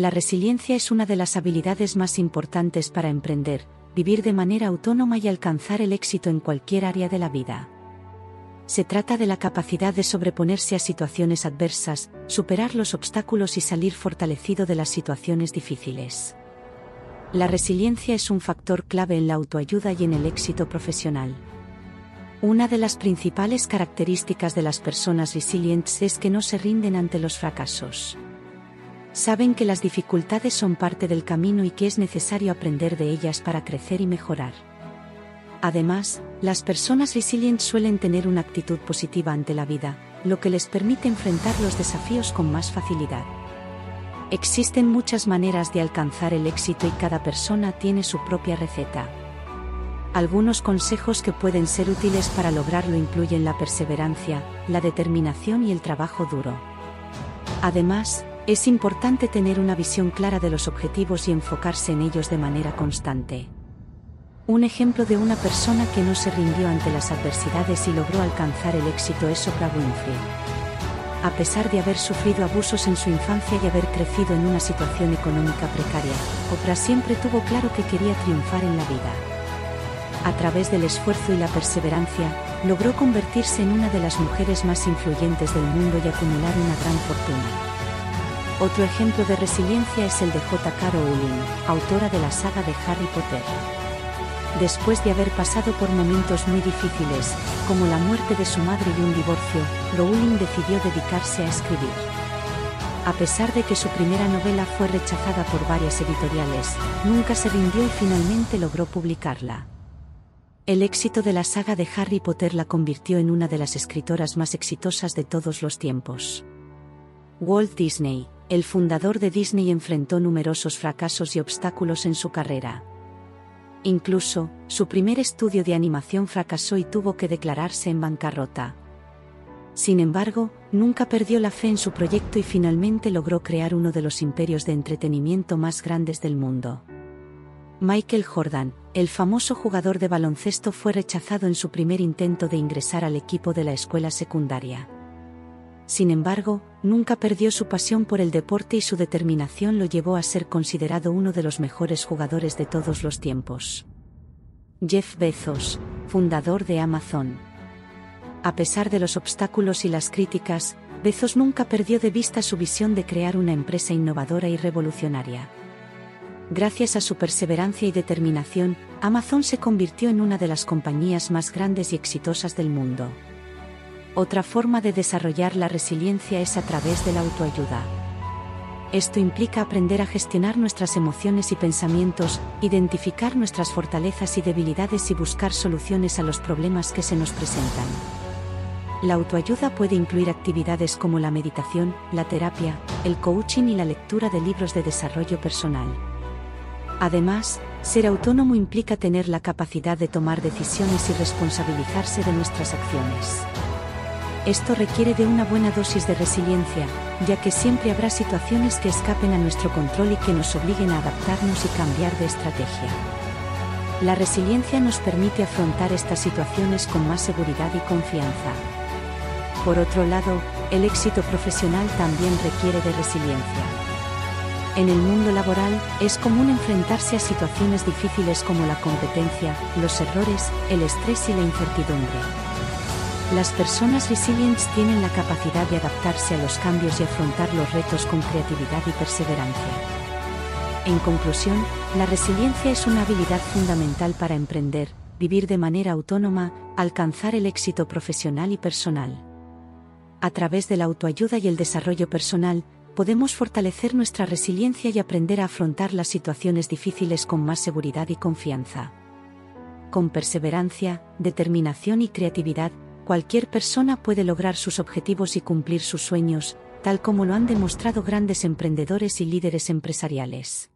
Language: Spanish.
La resiliencia es una de las habilidades más importantes para emprender, vivir de manera autónoma y alcanzar el éxito en cualquier área de la vida. Se trata de la capacidad de sobreponerse a situaciones adversas, superar los obstáculos y salir fortalecido de las situaciones difíciles. La resiliencia es un factor clave en la autoayuda y en el éxito profesional. Una de las principales características de las personas resilientes es que no se rinden ante los fracasos. Saben que las dificultades son parte del camino y que es necesario aprender de ellas para crecer y mejorar. Además, las personas resilientes suelen tener una actitud positiva ante la vida, lo que les permite enfrentar los desafíos con más facilidad. Existen muchas maneras de alcanzar el éxito y cada persona tiene su propia receta. Algunos consejos que pueden ser útiles para lograrlo incluyen la perseverancia, la determinación y el trabajo duro. Además, es importante tener una visión clara de los objetivos y enfocarse en ellos de manera constante. Un ejemplo de una persona que no se rindió ante las adversidades y logró alcanzar el éxito es Oprah Winfrey. A pesar de haber sufrido abusos en su infancia y haber crecido en una situación económica precaria, Oprah siempre tuvo claro que quería triunfar en la vida. A través del esfuerzo y la perseverancia, logró convertirse en una de las mujeres más influyentes del mundo y acumular una gran fortuna. Otro ejemplo de resiliencia es el de J.K. Rowling, autora de la saga de Harry Potter. Después de haber pasado por momentos muy difíciles, como la muerte de su madre y un divorcio, Rowling decidió dedicarse a escribir. A pesar de que su primera novela fue rechazada por varias editoriales, nunca se rindió y finalmente logró publicarla. El éxito de la saga de Harry Potter la convirtió en una de las escritoras más exitosas de todos los tiempos. Walt Disney, el fundador de Disney enfrentó numerosos fracasos y obstáculos en su carrera. Incluso, su primer estudio de animación fracasó y tuvo que declararse en bancarrota. Sin embargo, nunca perdió la fe en su proyecto y finalmente logró crear uno de los imperios de entretenimiento más grandes del mundo. Michael Jordan, el famoso jugador de baloncesto, fue rechazado en su primer intento de ingresar al equipo de la escuela secundaria. Sin embargo, nunca perdió su pasión por el deporte y su determinación lo llevó a ser considerado uno de los mejores jugadores de todos los tiempos. Jeff Bezos, fundador de Amazon. A pesar de los obstáculos y las críticas, Bezos nunca perdió de vista su visión de crear una empresa innovadora y revolucionaria. Gracias a su perseverancia y determinación, Amazon se convirtió en una de las compañías más grandes y exitosas del mundo. Otra forma de desarrollar la resiliencia es a través de la autoayuda. Esto implica aprender a gestionar nuestras emociones y pensamientos, identificar nuestras fortalezas y debilidades y buscar soluciones a los problemas que se nos presentan. La autoayuda puede incluir actividades como la meditación, la terapia, el coaching y la lectura de libros de desarrollo personal. Además, ser autónomo implica tener la capacidad de tomar decisiones y responsabilizarse de nuestras acciones. Esto requiere de una buena dosis de resiliencia, ya que siempre habrá situaciones que escapen a nuestro control y que nos obliguen a adaptarnos y cambiar de estrategia. La resiliencia nos permite afrontar estas situaciones con más seguridad y confianza. Por otro lado, el éxito profesional también requiere de resiliencia. En el mundo laboral, es común enfrentarse a situaciones difíciles como la competencia, los errores, el estrés y la incertidumbre. Las personas resilientes tienen la capacidad de adaptarse a los cambios y afrontar los retos con creatividad y perseverancia. En conclusión, la resiliencia es una habilidad fundamental para emprender, vivir de manera autónoma, alcanzar el éxito profesional y personal. A través de la autoayuda y el desarrollo personal, podemos fortalecer nuestra resiliencia y aprender a afrontar las situaciones difíciles con más seguridad y confianza. Con perseverancia, determinación y creatividad, cualquier persona puede lograr sus objetivos y cumplir sus sueños, tal como lo han demostrado grandes emprendedores y líderes empresariales.